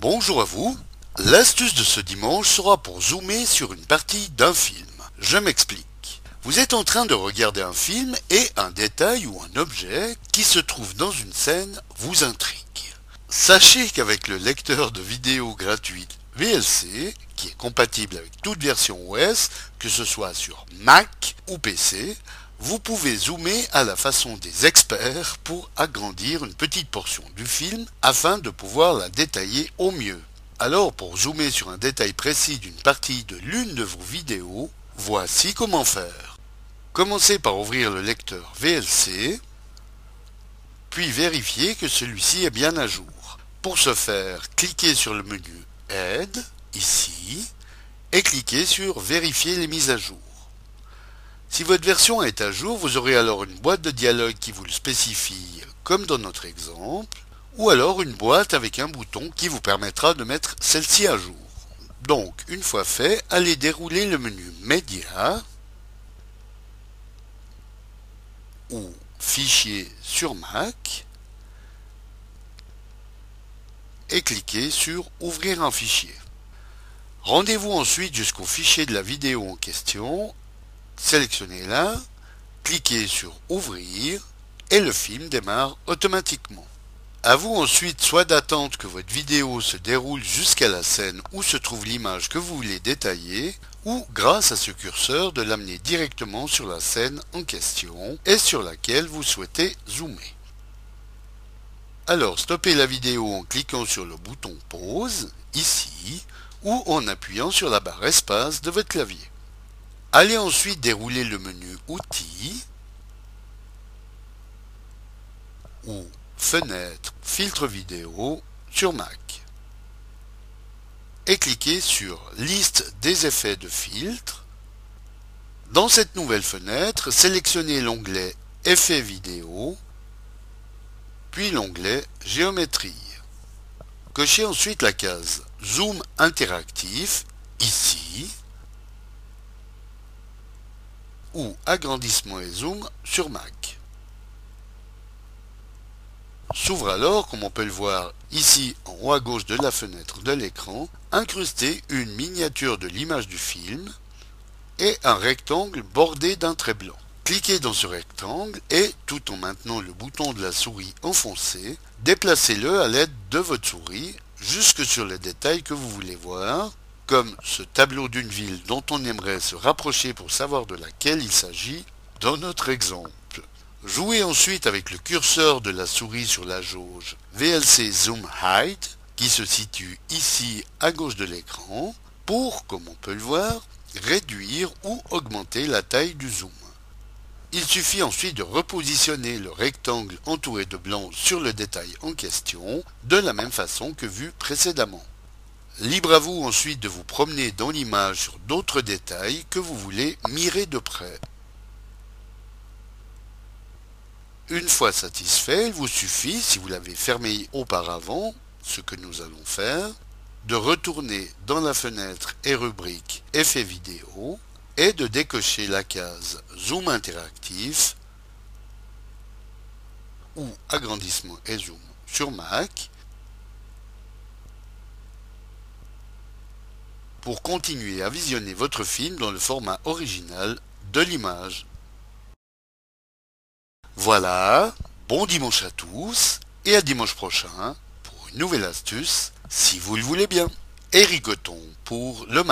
Bonjour à vous. L'astuce de ce dimanche sera pour zoomer sur une partie d'un film. Je m'explique. Vous êtes en train de regarder un film et un détail ou un objet qui se trouve dans une scène vous intrigue. Sachez qu'avec le lecteur de vidéo gratuite VLC, qui est compatible avec toute version OS, que ce soit sur Mac ou PC, vous pouvez zoomer à la façon des experts pour agrandir une petite portion du film afin de pouvoir la détailler au mieux. Alors pour zoomer sur un détail précis d'une partie de l'une de vos vidéos, voici comment faire. Commencez par ouvrir le lecteur VLC, puis vérifiez que celui-ci est bien à jour. Pour ce faire, cliquez sur le menu Aide, ici, et cliquez sur Vérifier les mises à jour. Si votre version est à jour, vous aurez alors une boîte de dialogue qui vous le spécifie, comme dans notre exemple, ou alors une boîte avec un bouton qui vous permettra de mettre celle-ci à jour. Donc, une fois fait, allez dérouler le menu Média ou Fichier sur Mac et cliquez sur Ouvrir un fichier. Rendez-vous ensuite jusqu'au fichier de la vidéo en question Sélectionnez-la, cliquez sur Ouvrir et le film démarre automatiquement. À vous ensuite soit d'attendre que votre vidéo se déroule jusqu'à la scène où se trouve l'image que vous voulez détailler, ou grâce à ce curseur de l'amener directement sur la scène en question et sur laquelle vous souhaitez zoomer. Alors stoppez la vidéo en cliquant sur le bouton pause, ici, ou en appuyant sur la barre espace de votre clavier. Allez ensuite dérouler le menu Outils ou Fenêtre, Filtre vidéo sur Mac. Et cliquez sur Liste des effets de filtre. Dans cette nouvelle fenêtre, sélectionnez l'onglet Effets vidéo, puis l'onglet Géométrie. Cochez ensuite la case Zoom interactif ici ou agrandissement et zoom sur Mac. S'ouvre alors, comme on peut le voir ici en haut à gauche de la fenêtre de l'écran, incrusté une miniature de l'image du film et un rectangle bordé d'un trait blanc. Cliquez dans ce rectangle et, tout en maintenant le bouton de la souris enfoncé, déplacez-le à l'aide de votre souris jusque sur les détails que vous voulez voir comme ce tableau d'une ville dont on aimerait se rapprocher pour savoir de laquelle il s'agit dans notre exemple. Jouez ensuite avec le curseur de la souris sur la jauge VLC Zoom Height qui se situe ici à gauche de l'écran pour, comme on peut le voir, réduire ou augmenter la taille du zoom. Il suffit ensuite de repositionner le rectangle entouré de blanc sur le détail en question de la même façon que vu précédemment. Libre à vous ensuite de vous promener dans l'image sur d'autres détails que vous voulez mirer de près. Une fois satisfait, il vous suffit, si vous l'avez fermé auparavant, ce que nous allons faire, de retourner dans la fenêtre et rubrique Effets vidéo et de décocher la case Zoom interactif ou agrandissement et zoom sur Mac pour continuer à visionner votre film dans le format original de l'image. Voilà, bon dimanche à tous et à dimanche prochain pour une nouvelle astuce si vous le voulez bien. Eric pour le